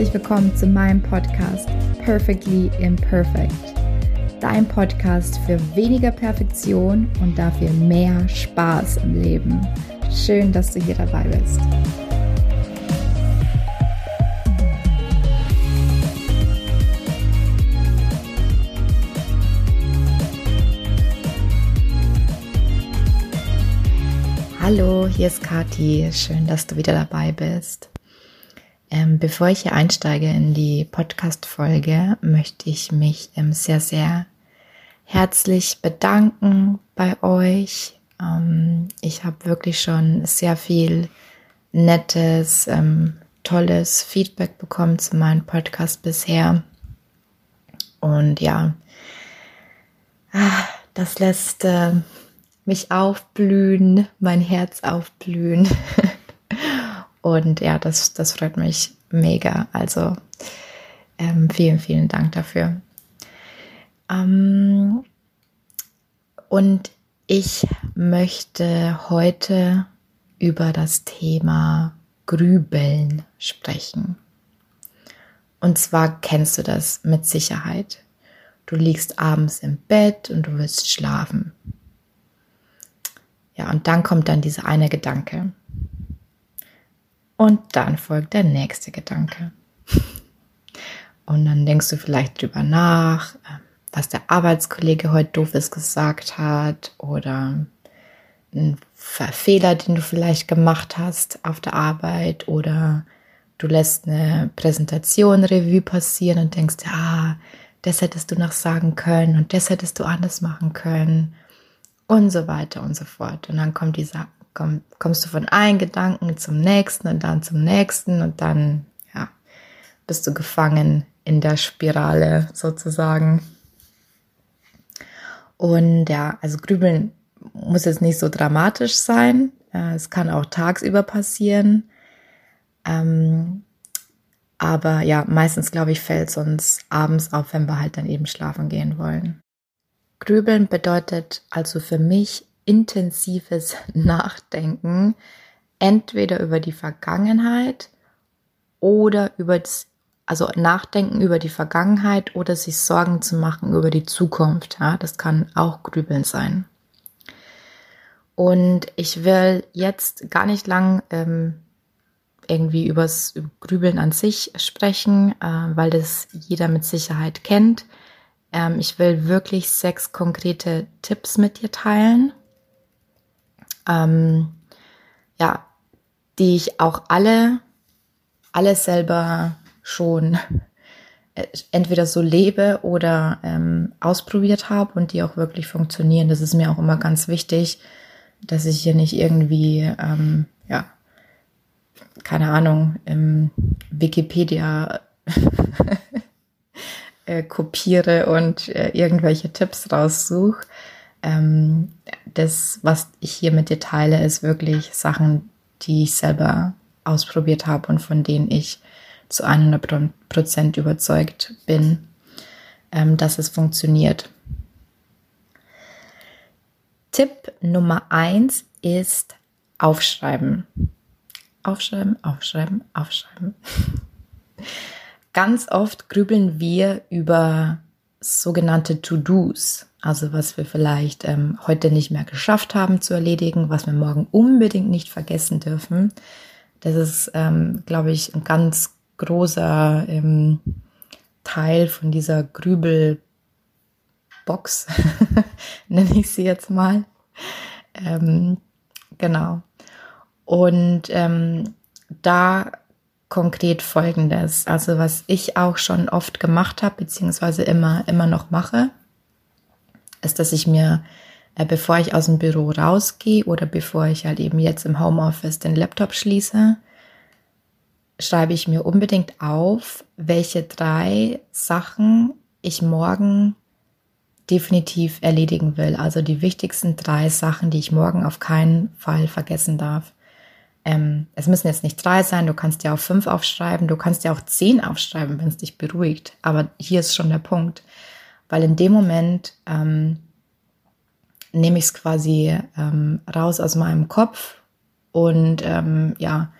Herzlich willkommen zu meinem Podcast Perfectly Imperfect. Dein Podcast für weniger Perfektion und dafür mehr Spaß im Leben. Schön, dass du hier dabei bist. Hallo, hier ist Kati. Schön, dass du wieder dabei bist. Ähm, bevor ich hier einsteige in die Podcast-Folge, möchte ich mich ähm, sehr, sehr herzlich bedanken bei euch. Ähm, ich habe wirklich schon sehr viel nettes, ähm, tolles Feedback bekommen zu meinem Podcast bisher. Und ja, ah, das lässt äh, mich aufblühen, mein Herz aufblühen. Und ja, das, das freut mich mega. Also ähm, vielen, vielen Dank dafür. Ähm, und ich möchte heute über das Thema Grübeln sprechen. Und zwar kennst du das mit Sicherheit. Du liegst abends im Bett und du willst schlafen. Ja, und dann kommt dann dieser eine Gedanke. Und dann folgt der nächste Gedanke. Und dann denkst du vielleicht drüber nach, ähm, was der Arbeitskollege heute doofes gesagt hat oder ein Fehler, den du vielleicht gemacht hast auf der Arbeit oder du lässt eine Präsentation Revue passieren und denkst, ah, das hättest du noch sagen können und das hättest du anders machen können und so weiter und so fort. Und dann kommt dieser komm, kommst du von einem Gedanken zum nächsten und dann zum nächsten und dann, ja, bist du gefangen in der Spirale sozusagen. Und ja, also Grübeln muss jetzt nicht so dramatisch sein. Es kann auch tagsüber passieren. Ähm, aber ja, meistens glaube ich, fällt es uns abends auf, wenn wir halt dann eben schlafen gehen wollen. Grübeln bedeutet also für mich intensives Nachdenken, entweder über die Vergangenheit oder über das, also Nachdenken über die Vergangenheit oder sich Sorgen zu machen über die Zukunft. Ja, das kann auch Grübeln sein. Und ich will jetzt gar nicht lang ähm, irgendwie übers Grübeln an sich sprechen, äh, weil das jeder mit Sicherheit kennt. Ähm, ich will wirklich sechs konkrete Tipps mit dir teilen, ähm, ja, die ich auch alle, alle selber schon äh, entweder so lebe oder ähm, ausprobiert habe und die auch wirklich funktionieren. Das ist mir auch immer ganz wichtig, dass ich hier nicht irgendwie, ähm, ja, keine Ahnung, im Wikipedia äh, kopiere und äh, irgendwelche Tipps raussuche, ähm, das, was ich hier mit dir teile, ist wirklich Sachen, die ich selber ausprobiert habe und von denen ich zu 100 Prozent überzeugt bin, ähm, dass es funktioniert. Tipp Nummer eins ist aufschreiben. Aufschreiben, aufschreiben, aufschreiben. Ganz oft grübeln wir über sogenannte To-Dos, also was wir vielleicht ähm, heute nicht mehr geschafft haben zu erledigen, was wir morgen unbedingt nicht vergessen dürfen. Das ist, ähm, glaube ich, ein ganz großer ähm, Teil von dieser Grübelbox, nenne ich sie jetzt mal. Ähm, genau. Und ähm, da konkret Folgendes. Also was ich auch schon oft gemacht habe, beziehungsweise immer, immer noch mache, ist, dass ich mir, äh, bevor ich aus dem Büro rausgehe oder bevor ich halt eben jetzt im Homeoffice den Laptop schließe, schreibe ich mir unbedingt auf, welche drei Sachen ich morgen definitiv erledigen will. Also die wichtigsten drei Sachen, die ich morgen auf keinen Fall vergessen darf. Ähm, es müssen jetzt nicht drei sein, du kannst ja auch fünf aufschreiben, du kannst ja auch zehn aufschreiben, wenn es dich beruhigt. Aber hier ist schon der Punkt, weil in dem Moment ähm, nehme ich es quasi ähm, raus aus meinem Kopf und ähm, ja,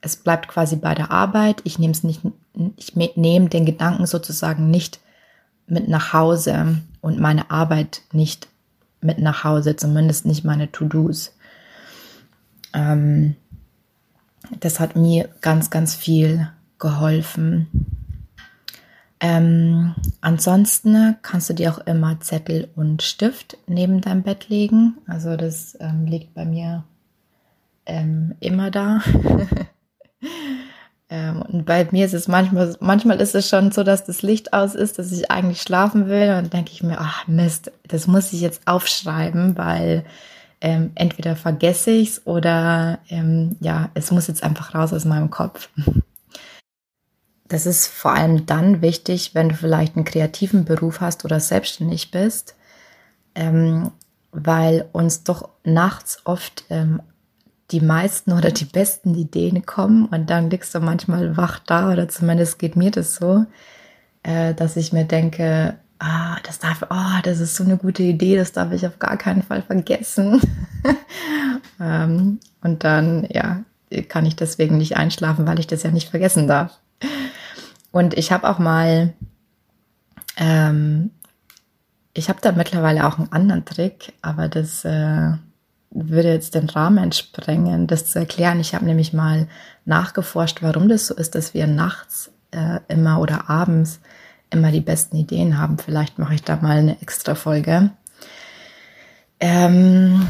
es bleibt quasi bei der Arbeit. Ich nehme es nicht ich nehme den Gedanken sozusagen nicht mit nach Hause und meine Arbeit nicht mit nach Hause, zumindest nicht meine To-Dos. Ähm, das hat mir ganz, ganz viel geholfen. Ähm, ansonsten kannst du dir auch immer Zettel und Stift neben dein Bett legen. Also das ähm, liegt bei mir ähm, immer da. Ähm, und bei mir ist es manchmal, manchmal ist es schon so, dass das Licht aus ist, dass ich eigentlich schlafen will. Und dann denke ich mir, ach Mist, das muss ich jetzt aufschreiben, weil ähm, entweder vergesse ich es oder ähm, ja, es muss jetzt einfach raus aus meinem Kopf. Das ist vor allem dann wichtig, wenn du vielleicht einen kreativen Beruf hast oder selbstständig bist, ähm, weil uns doch nachts oft ähm, die meisten oder die besten Ideen kommen und dann liegst du manchmal wach da oder zumindest geht mir das so, äh, dass ich mir denke, ah, das darf, oh, das ist so eine gute Idee, das darf ich auf gar keinen Fall vergessen. ähm, und dann, ja, kann ich deswegen nicht einschlafen, weil ich das ja nicht vergessen darf. Und ich habe auch mal, ähm, ich habe da mittlerweile auch einen anderen Trick, aber das äh, würde jetzt den Rahmen sprengen, das zu erklären. Ich habe nämlich mal nachgeforscht, warum das so ist, dass wir nachts äh, immer oder abends immer die besten Ideen haben. Vielleicht mache ich da mal eine extra Folge. Ähm,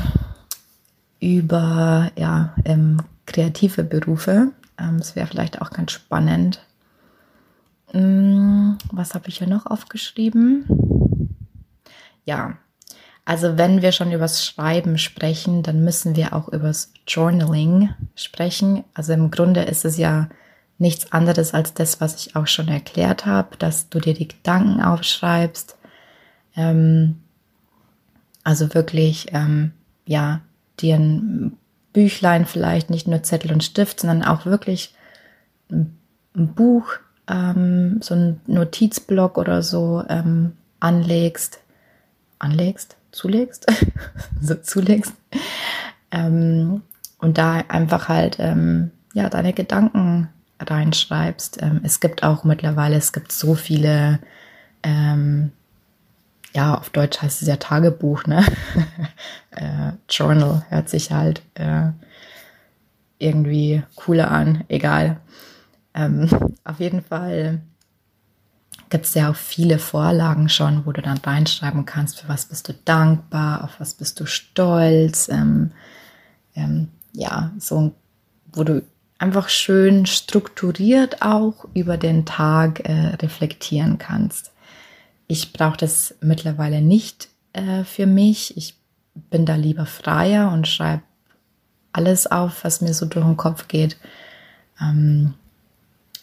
über ja, ähm, kreative Berufe. Ähm, das wäre vielleicht auch ganz spannend. Ähm, was habe ich hier noch aufgeschrieben? Ja, also wenn wir schon übers Schreiben sprechen, dann müssen wir auch übers Journaling sprechen. Also im Grunde ist es ja nichts anderes als das, was ich auch schon erklärt habe, dass du dir die Gedanken aufschreibst. Ähm, also wirklich, ähm, ja, dir ein Büchlein vielleicht, nicht nur Zettel und Stift, sondern auch wirklich ein, Buch, ähm, so ein Notizblock oder so ähm, anlegst. Anlegst? zulegst, so zulegst. Ähm, und da einfach halt ähm, ja deine Gedanken reinschreibst. Ähm, es gibt auch mittlerweile, es gibt so viele, ähm, ja, auf Deutsch heißt es ja Tagebuch, ne? äh, Journal hört sich halt äh, irgendwie cooler an, egal. Ähm, auf jeden Fall gibt es ja auch viele Vorlagen schon, wo du dann reinschreiben kannst, für was bist du dankbar, auf was bist du stolz. Ähm, ähm, ja, so, wo du einfach schön strukturiert auch über den Tag äh, reflektieren kannst. Ich brauche das mittlerweile nicht äh, für mich. Ich bin da lieber freier und schreibe alles auf, was mir so durch den Kopf geht. Ähm,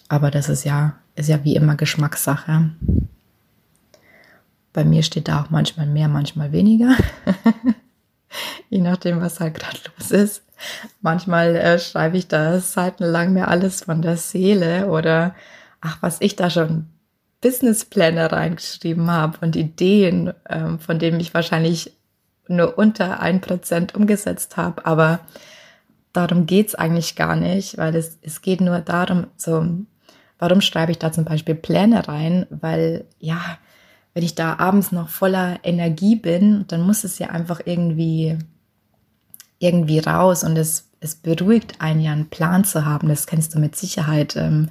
aber das ist ja ist ja wie immer Geschmackssache. Bei mir steht da auch manchmal mehr, manchmal weniger. Je nachdem, was halt gerade los ist. Manchmal äh, schreibe ich da seitenlang mir alles von der Seele oder ach, was ich da schon Businesspläne reingeschrieben habe und Ideen, ähm, von denen ich wahrscheinlich nur unter ein Prozent umgesetzt habe. Aber darum geht's eigentlich gar nicht, weil es, es geht nur darum, so Warum schreibe ich da zum Beispiel Pläne rein? Weil, ja, wenn ich da abends noch voller Energie bin, dann muss es ja einfach irgendwie, irgendwie raus und es, es beruhigt einen ja, einen Plan zu haben. Das kennst du mit Sicherheit ähm,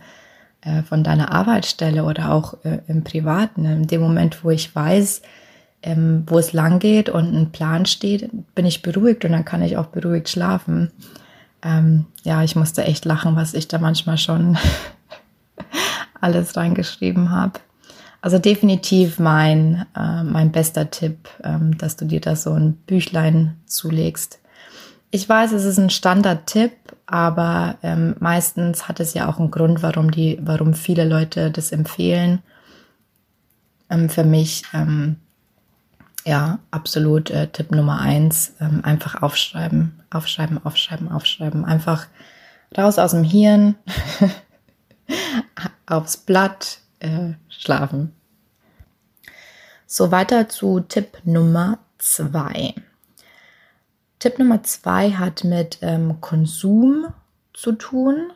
äh, von deiner Arbeitsstelle oder auch äh, im Privaten. In dem Moment, wo ich weiß, ähm, wo es lang geht und ein Plan steht, bin ich beruhigt und dann kann ich auch beruhigt schlafen. Ähm, ja, ich musste echt lachen, was ich da manchmal schon alles reingeschrieben habe. Also definitiv mein, äh, mein bester Tipp, ähm, dass du dir da so ein Büchlein zulegst. Ich weiß, es ist ein Standardtipp, aber ähm, meistens hat es ja auch einen Grund, warum die, warum viele Leute das empfehlen. Ähm, für mich, ähm, ja, absolut äh, Tipp Nummer eins, ähm, einfach aufschreiben, aufschreiben, aufschreiben, aufschreiben. Einfach raus aus dem Hirn, aufs Blatt äh, schlafen. So weiter zu Tipp Nummer zwei. Tipp Nummer zwei hat mit ähm, Konsum zu tun.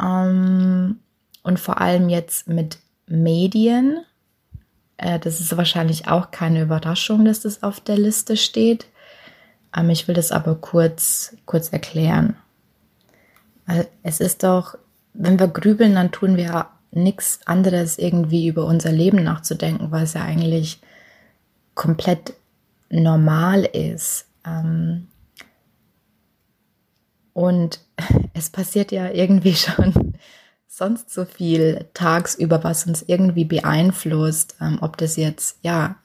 Ähm, und vor allem jetzt mit Medien. Äh, das ist wahrscheinlich auch keine Überraschung, dass das auf der Liste steht. Ähm, ich will das aber kurz, kurz erklären. Es ist doch, wenn wir grübeln, dann tun wir nichts anderes irgendwie über unser Leben nachzudenken, weil es ja eigentlich komplett normal ist. Ähm, und es passiert ja irgendwie schon sonst so viel tagsüber, was uns irgendwie beeinflusst, ähm, ob das jetzt ja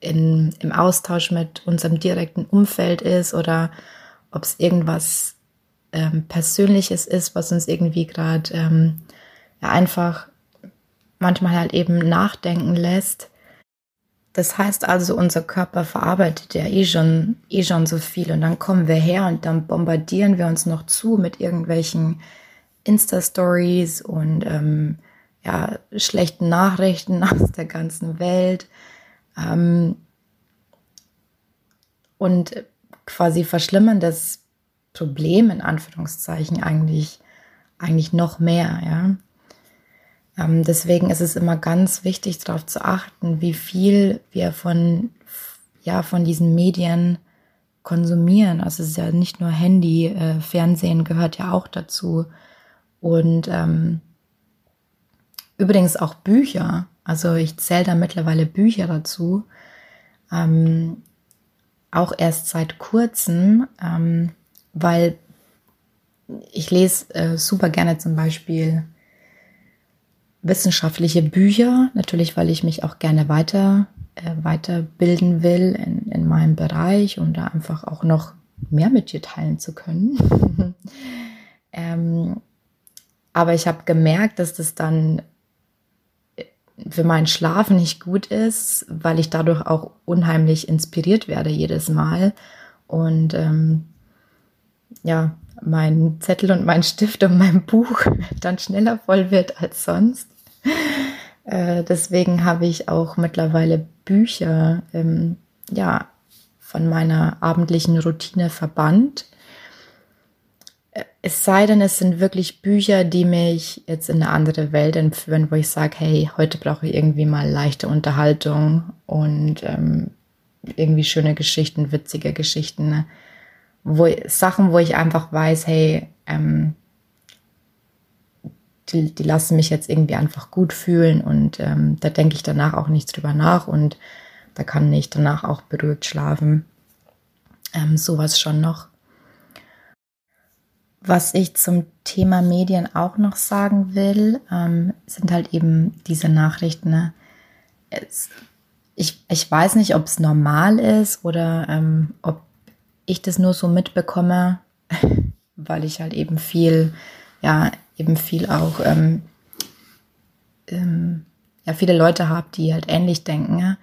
in, im Austausch mit unserem direkten Umfeld ist oder ob es irgendwas ähm, Persönliches ist, was uns irgendwie gerade ähm, ja, einfach manchmal halt eben nachdenken lässt. Das heißt also, unser Körper verarbeitet ja eh schon, eh schon so viel und dann kommen wir her und dann bombardieren wir uns noch zu mit irgendwelchen Insta-Stories und ähm, ja, schlechten Nachrichten aus der ganzen Welt. Ähm, und quasi verschlimmern das Problem in Anführungszeichen eigentlich, eigentlich noch mehr, ja. Ähm, deswegen ist es immer ganz wichtig, darauf zu achten, wie viel wir von, ja, von diesen Medien konsumieren. Also es ist ja nicht nur Handy, äh, Fernsehen gehört ja auch dazu. Und ähm, übrigens auch Bücher. Also ich zähle da mittlerweile Bücher dazu. Ähm, auch erst seit kurzem, ähm, weil ich lese äh, super gerne zum Beispiel wissenschaftliche Bücher, natürlich, weil ich mich auch gerne weiter äh, weiterbilden will in, in meinem Bereich und da einfach auch noch mehr mit dir teilen zu können. ähm, aber ich habe gemerkt, dass das dann für meinen Schlaf nicht gut ist, weil ich dadurch auch unheimlich inspiriert werde jedes Mal. Und ähm, ja, mein Zettel und mein Stift und mein Buch dann schneller voll wird als sonst. Äh, deswegen habe ich auch mittlerweile Bücher ähm, ja, von meiner abendlichen Routine verbannt es sei denn, es sind wirklich Bücher, die mich jetzt in eine andere Welt entführen, wo ich sage, hey, heute brauche ich irgendwie mal leichte Unterhaltung und ähm, irgendwie schöne Geschichten, witzige Geschichten. Wo, Sachen, wo ich einfach weiß, hey, ähm, die, die lassen mich jetzt irgendwie einfach gut fühlen und ähm, da denke ich danach auch nicht drüber nach und da kann ich danach auch beruhigt schlafen. Ähm, sowas schon noch. Was ich zum Thema Medien auch noch sagen will, ähm, sind halt eben diese Nachrichten. Ne? Es, ich, ich weiß nicht, ob es normal ist oder ähm, ob ich das nur so mitbekomme, weil ich halt eben viel, ja, eben viel auch, ähm, ähm, ja, viele Leute habe, die halt ähnlich denken. Ja?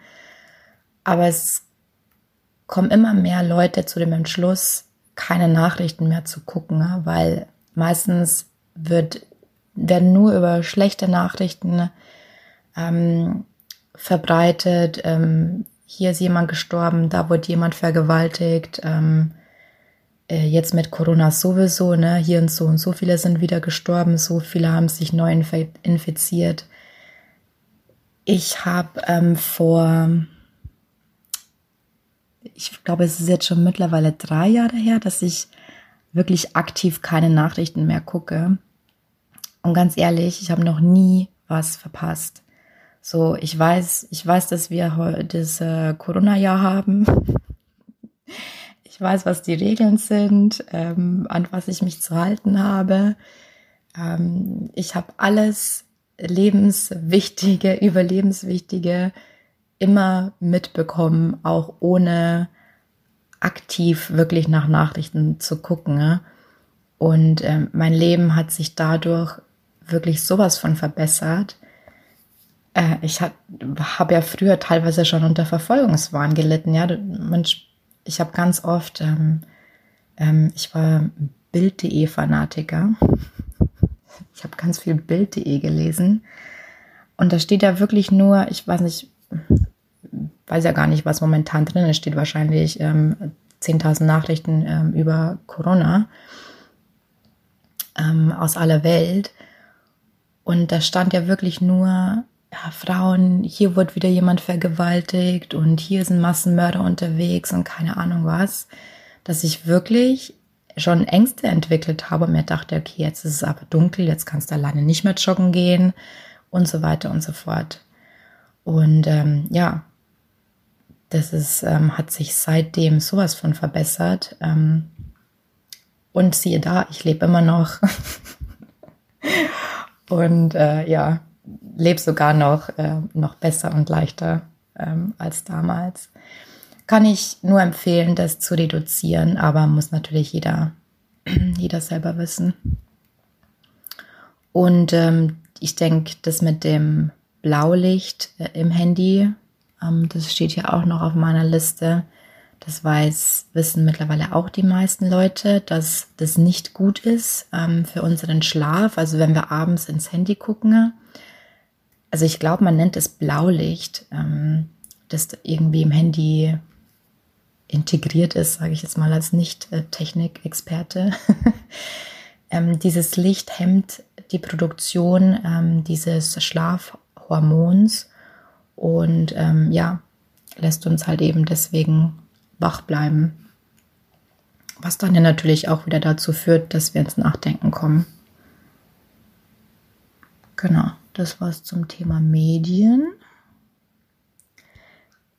Aber es kommen immer mehr Leute zu dem Entschluss, keine Nachrichten mehr zu gucken, weil meistens wird, werden nur über schlechte Nachrichten ähm, verbreitet. Ähm, hier ist jemand gestorben, da wurde jemand vergewaltigt. Äh, jetzt mit Corona sowieso, ne? Hier und so und so viele sind wieder gestorben, so viele haben sich neu infiziert. Ich habe ähm, vor ich glaube, es ist jetzt schon mittlerweile drei Jahre her, dass ich wirklich aktiv keine Nachrichten mehr gucke. Und ganz ehrlich, ich habe noch nie was verpasst. So, ich weiß, ich weiß, dass wir heute das äh, Corona-Jahr haben. Ich weiß, was die Regeln sind, ähm, an was ich mich zu halten habe. Ähm, ich habe alles lebenswichtige, überlebenswichtige immer mitbekommen, auch ohne aktiv wirklich nach Nachrichten zu gucken. Und äh, mein Leben hat sich dadurch wirklich sowas von verbessert. Äh, ich habe hab ja früher teilweise schon unter Verfolgungswahn gelitten. Ja, Man, ich habe ganz oft, ähm, ähm, ich war Bild.de Fanatiker. Ich habe ganz viel Bild.de gelesen. Und da steht ja wirklich nur, ich weiß nicht, weiß ja gar nicht, was momentan drin ist, steht wahrscheinlich ähm, 10.000 Nachrichten ähm, über Corona ähm, aus aller Welt. Und da stand ja wirklich nur, ja, Frauen, hier wird wieder jemand vergewaltigt und hier sind Massenmörder unterwegs und keine Ahnung was, dass ich wirklich schon Ängste entwickelt habe und mir dachte, okay, jetzt ist es aber dunkel, jetzt kannst du alleine nicht mehr joggen gehen und so weiter und so fort. Und ähm, ja, das ist, ähm, hat sich seitdem sowas von verbessert. Ähm, und siehe da, ich lebe immer noch. und äh, ja, lebe sogar noch, äh, noch besser und leichter ähm, als damals. Kann ich nur empfehlen, das zu reduzieren, aber muss natürlich jeder, jeder selber wissen. Und ähm, ich denke, das mit dem Blaulicht äh, im Handy, ähm, das steht ja auch noch auf meiner Liste. Das weiß, wissen mittlerweile auch die meisten Leute, dass das nicht gut ist ähm, für unseren Schlaf. Also wenn wir abends ins Handy gucken. Also ich glaube, man nennt es Blaulicht, ähm, das irgendwie im Handy integriert ist, sage ich jetzt mal als Nicht-Technikexperte. ähm, dieses Licht hemmt die Produktion ähm, dieses Schlafhormons und ähm, ja, lässt uns halt eben deswegen wach bleiben. Was dann ja natürlich auch wieder dazu führt, dass wir ins Nachdenken kommen. Genau, das war's zum Thema Medien.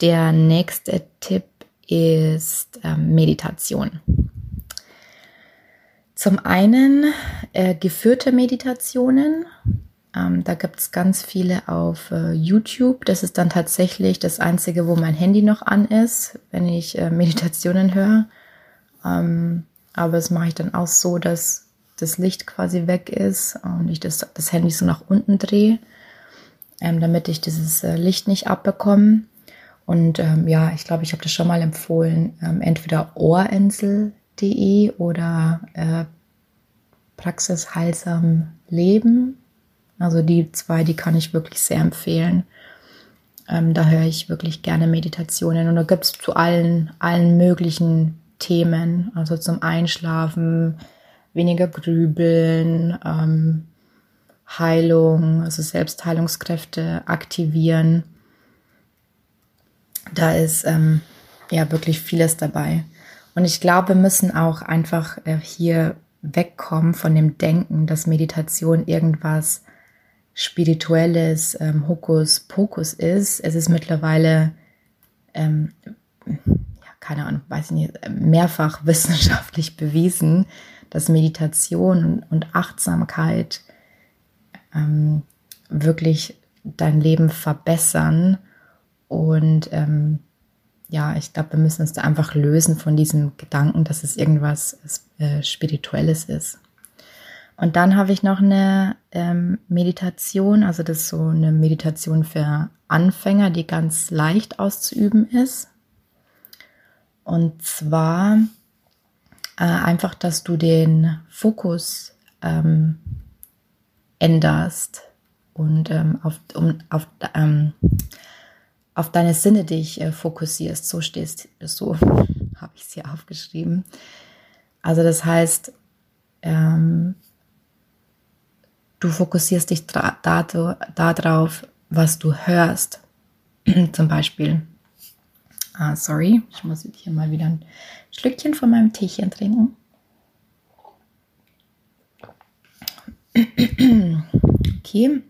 Der nächste Tipp ist äh, Meditation. Zum einen äh, geführte Meditationen. Ähm, da gibt es ganz viele auf äh, YouTube. Das ist dann tatsächlich das Einzige, wo mein Handy noch an ist, wenn ich äh, Meditationen höre. Ähm, aber das mache ich dann auch so, dass das Licht quasi weg ist und ich das, das Handy so nach unten drehe, ähm, damit ich dieses äh, Licht nicht abbekomme. Und ähm, ja, ich glaube, ich habe das schon mal empfohlen, ähm, entweder ohrinsel.de oder äh, Praxis Heilsam Leben. Also die zwei, die kann ich wirklich sehr empfehlen. Ähm, da höre ich wirklich gerne Meditationen und da gibt es zu allen, allen möglichen Themen, also zum Einschlafen, weniger Grübeln, ähm, Heilung, also Selbstheilungskräfte aktivieren da ist ähm, ja wirklich vieles dabei. Und ich glaube, wir müssen auch einfach äh, hier wegkommen von dem Denken, dass Meditation irgendwas Spirituelles, ähm, Hokus Pokus ist. Es ist mittlerweile, ähm, ja, keine Ahnung, weiß ich nicht, mehrfach wissenschaftlich bewiesen, dass Meditation und Achtsamkeit ähm, wirklich dein Leben verbessern und ähm, ja, ich glaube, wir müssen uns da einfach lösen von diesem Gedanken, dass es irgendwas äh, Spirituelles ist. Und dann habe ich noch eine ähm, Meditation, also das ist so eine Meditation für Anfänger, die ganz leicht auszuüben ist. Und zwar äh, einfach, dass du den Fokus ähm, änderst und ähm, auf, um, auf, ähm, auf deine Sinne dich äh, fokussierst. So stehst so habe ich es hier aufgeschrieben. Also das heißt, ähm, du fokussierst dich darauf, da was du hörst. Zum Beispiel, ah, sorry, ich muss hier mal wieder ein Schlückchen von meinem Teechen trinken. Okay,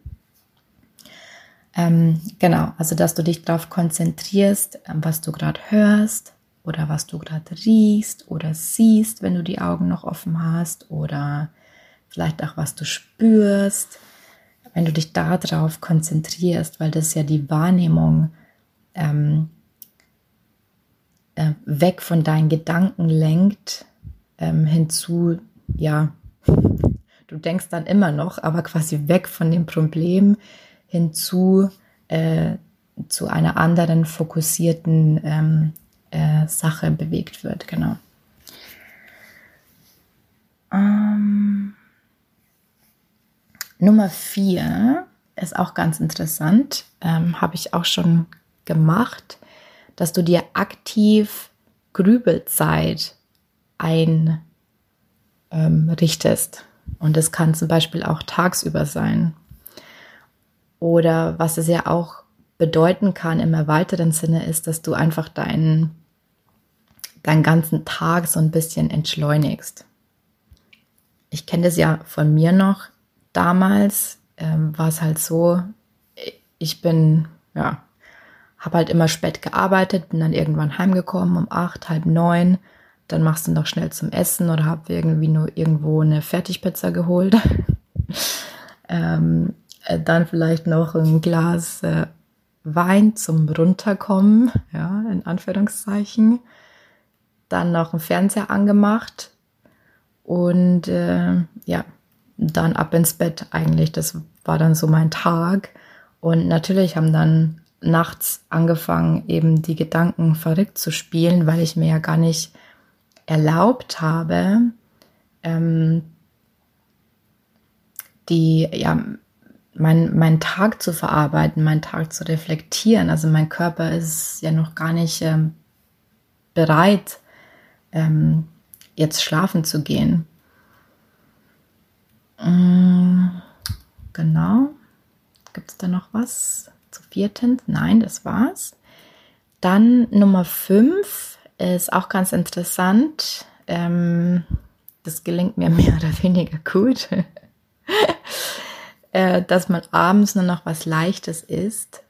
ähm, genau, also dass du dich darauf konzentrierst, ähm, was du gerade hörst oder was du gerade riechst oder siehst, wenn du die Augen noch offen hast oder vielleicht auch was du spürst, wenn du dich darauf konzentrierst, weil das ja die Wahrnehmung ähm, äh, weg von deinen Gedanken lenkt, ähm, hinzu, ja, du denkst dann immer noch, aber quasi weg von dem Problem, hinzu äh, zu einer anderen fokussierten ähm, äh, Sache bewegt wird. Genau. Ähm, Nummer vier ist auch ganz interessant, ähm, habe ich auch schon gemacht, dass du dir aktiv Grübelzeit einrichtest. Ähm, Und das kann zum Beispiel auch tagsüber sein. Oder was es ja auch bedeuten kann im erweiterten Sinne ist, dass du einfach deinen, deinen ganzen Tag so ein bisschen entschleunigst. Ich kenne das ja von mir noch. Damals ähm, war es halt so, ich bin, ja, habe halt immer spät gearbeitet, bin dann irgendwann heimgekommen um acht, halb neun. Dann machst du noch schnell zum Essen oder habe irgendwie nur irgendwo eine Fertigpizza geholt. ähm, äh, dann vielleicht noch ein Glas äh, Wein zum Runterkommen, ja, in Anführungszeichen. Dann noch ein Fernseher angemacht und äh, ja, dann ab ins Bett eigentlich. Das war dann so mein Tag. Und natürlich haben dann nachts angefangen, eben die Gedanken verrückt zu spielen, weil ich mir ja gar nicht erlaubt habe, ähm, die, ja, mein, meinen Tag zu verarbeiten, meinen Tag zu reflektieren. Also mein Körper ist ja noch gar nicht ähm, bereit, ähm, jetzt schlafen zu gehen. Mm, genau. Gibt es da noch was zu viertens? Nein, das war's. Dann Nummer fünf ist auch ganz interessant. Ähm, das gelingt mir mehr oder weniger gut. äh, dass man abends nur noch was Leichtes isst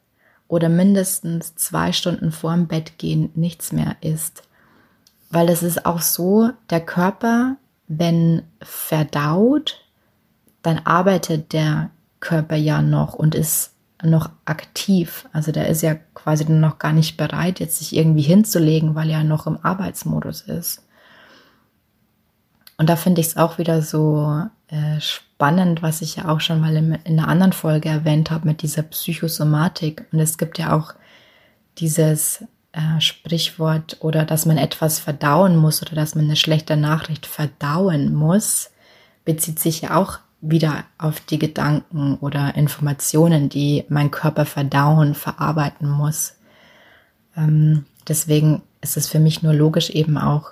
oder mindestens zwei Stunden vorm Bett gehen nichts mehr isst. Weil es ist auch so, der Körper, wenn verdaut, dann arbeitet der Körper ja noch und ist noch aktiv. Also der ist ja quasi noch gar nicht bereit, jetzt sich irgendwie hinzulegen, weil er noch im Arbeitsmodus ist. Und da finde ich es auch wieder so äh, spannend, was ich ja auch schon mal in, in einer anderen Folge erwähnt habe mit dieser Psychosomatik. Und es gibt ja auch dieses äh, Sprichwort oder dass man etwas verdauen muss oder dass man eine schlechte Nachricht verdauen muss, bezieht sich ja auch wieder auf die Gedanken oder Informationen, die mein Körper verdauen, verarbeiten muss. Ähm, deswegen ist es für mich nur logisch eben auch,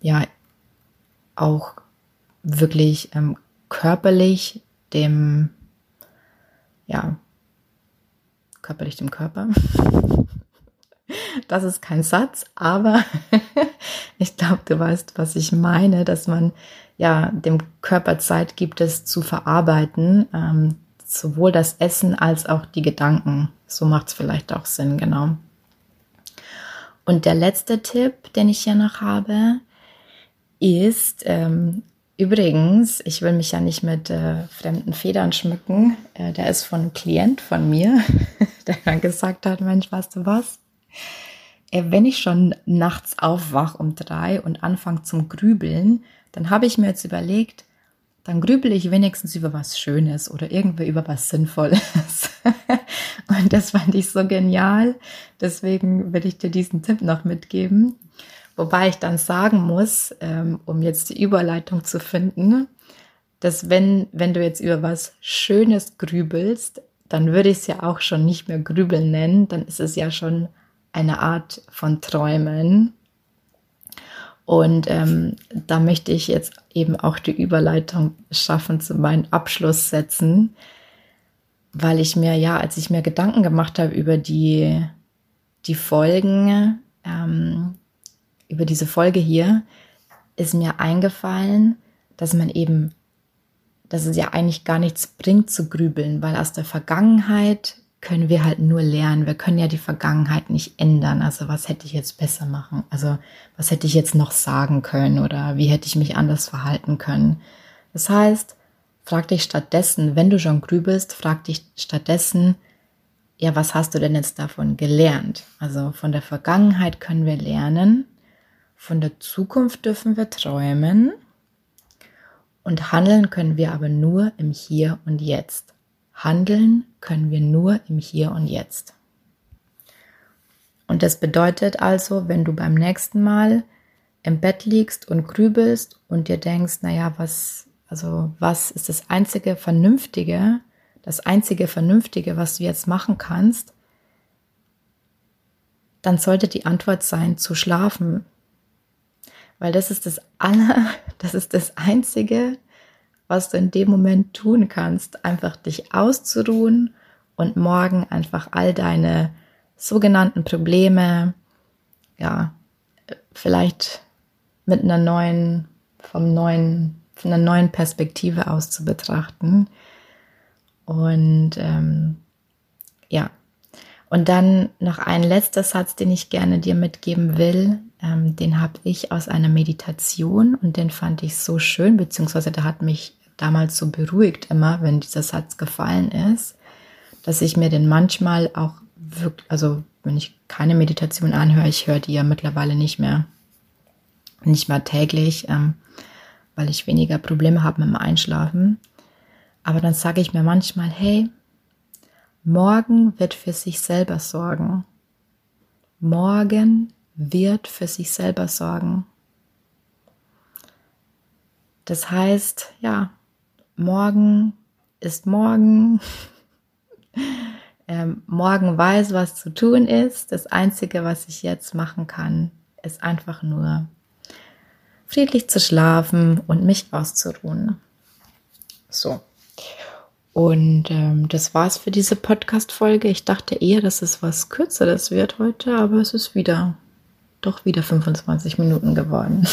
ja, auch wirklich ähm, körperlich dem, ja, körperlich dem Körper. Das ist kein Satz, aber ich glaube, du weißt, was ich meine, dass man ja dem Körper Zeit gibt, es zu verarbeiten, ähm, sowohl das Essen als auch die Gedanken. So macht es vielleicht auch Sinn, genau. Und der letzte Tipp, den ich hier noch habe, ist, ähm, übrigens, ich will mich ja nicht mit äh, fremden Federn schmücken, äh, der ist von einem Klient von mir, der dann gesagt hat, Mensch, weißt du was? Äh, wenn ich schon nachts aufwach um drei und anfange zum Grübeln, dann habe ich mir jetzt überlegt, dann grübel ich wenigstens über was Schönes oder irgendwie über was Sinnvolles. und das fand ich so genial. Deswegen will ich dir diesen Tipp noch mitgeben. Wobei ich dann sagen muss, ähm, um jetzt die Überleitung zu finden, dass wenn, wenn du jetzt über was Schönes grübelst, dann würde ich es ja auch schon nicht mehr grübeln nennen, dann ist es ja schon eine Art von Träumen. Und ähm, da möchte ich jetzt eben auch die Überleitung schaffen zu meinen Abschlusssätzen, weil ich mir ja, als ich mir Gedanken gemacht habe über die, die Folgen, ähm, über diese Folge hier ist mir eingefallen, dass man eben, dass es ja eigentlich gar nichts bringt zu grübeln, weil aus der Vergangenheit können wir halt nur lernen. Wir können ja die Vergangenheit nicht ändern. Also was hätte ich jetzt besser machen? Also was hätte ich jetzt noch sagen können oder wie hätte ich mich anders verhalten können? Das heißt, frag dich stattdessen, wenn du schon grübelst, frag dich stattdessen, ja, was hast du denn jetzt davon gelernt? Also von der Vergangenheit können wir lernen von der Zukunft dürfen wir träumen und handeln können wir aber nur im Hier und Jetzt. Handeln können wir nur im Hier und Jetzt. Und das bedeutet also, wenn du beim nächsten Mal im Bett liegst und grübelst und dir denkst, naja, was, also was ist das einzige Vernünftige, das einzige Vernünftige, was du jetzt machen kannst, dann sollte die Antwort sein, zu schlafen, weil das ist das aller, das ist das Einzige, was du in dem Moment tun kannst, einfach dich auszuruhen und morgen einfach all deine sogenannten Probleme, ja, vielleicht mit einer neuen, vom neuen, von einer neuen Perspektive aus zu betrachten. Und ähm, ja, und dann noch ein letzter Satz, den ich gerne dir mitgeben will. Ähm, den habe ich aus einer Meditation und den fand ich so schön, beziehungsweise der hat mich damals so beruhigt immer, wenn dieser Satz gefallen ist, dass ich mir den manchmal auch wirklich, also wenn ich keine Meditation anhöre, ich höre die ja mittlerweile nicht mehr, nicht mehr täglich, ähm, weil ich weniger Probleme habe mit dem Einschlafen. Aber dann sage ich mir manchmal, hey, Morgen wird für sich selber sorgen. Morgen wird für sich selber sorgen. Das heißt, ja, morgen ist morgen. ähm, morgen weiß, was zu tun ist. Das Einzige, was ich jetzt machen kann, ist einfach nur friedlich zu schlafen und mich auszuruhen. So. Und ähm, das war's für diese Podcast-Folge. Ich dachte eher, dass es was Kürzeres wird heute, aber es ist wieder, doch wieder 25 Minuten geworden.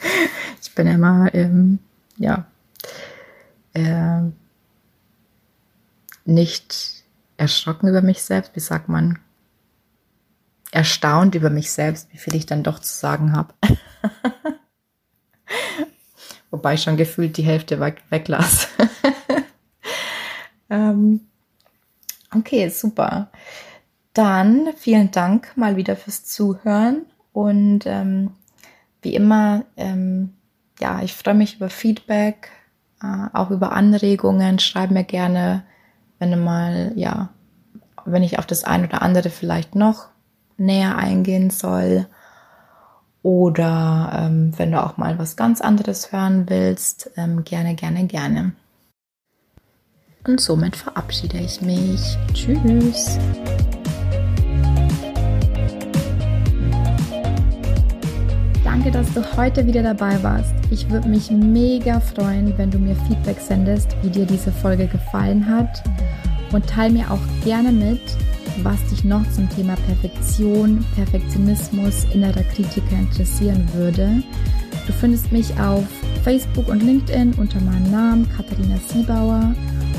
ich bin immer, ähm, ja, äh, nicht erschrocken über mich selbst, wie sagt man? Erstaunt über mich selbst, wie viel ich dann doch zu sagen habe. Wobei ich schon gefühlt die Hälfte weg, weglasse. ähm, okay, super. Dann vielen Dank mal wieder fürs Zuhören und ähm, wie immer, ähm, ja, ich freue mich über Feedback, äh, auch über Anregungen. Schreib mir gerne, wenn du mal, ja, wenn ich auf das ein oder andere vielleicht noch näher eingehen soll. Oder ähm, wenn du auch mal was ganz anderes hören willst, ähm, gerne, gerne, gerne. Und somit verabschiede ich mich. Tschüss. Danke, dass du heute wieder dabei warst. Ich würde mich mega freuen, wenn du mir Feedback sendest, wie dir diese Folge gefallen hat. Und teile mir auch gerne mit, was dich noch zum Thema Perfektion, Perfektionismus, innerer Kritiker interessieren würde. Du findest mich auf Facebook und LinkedIn unter meinem Namen Katharina Siebauer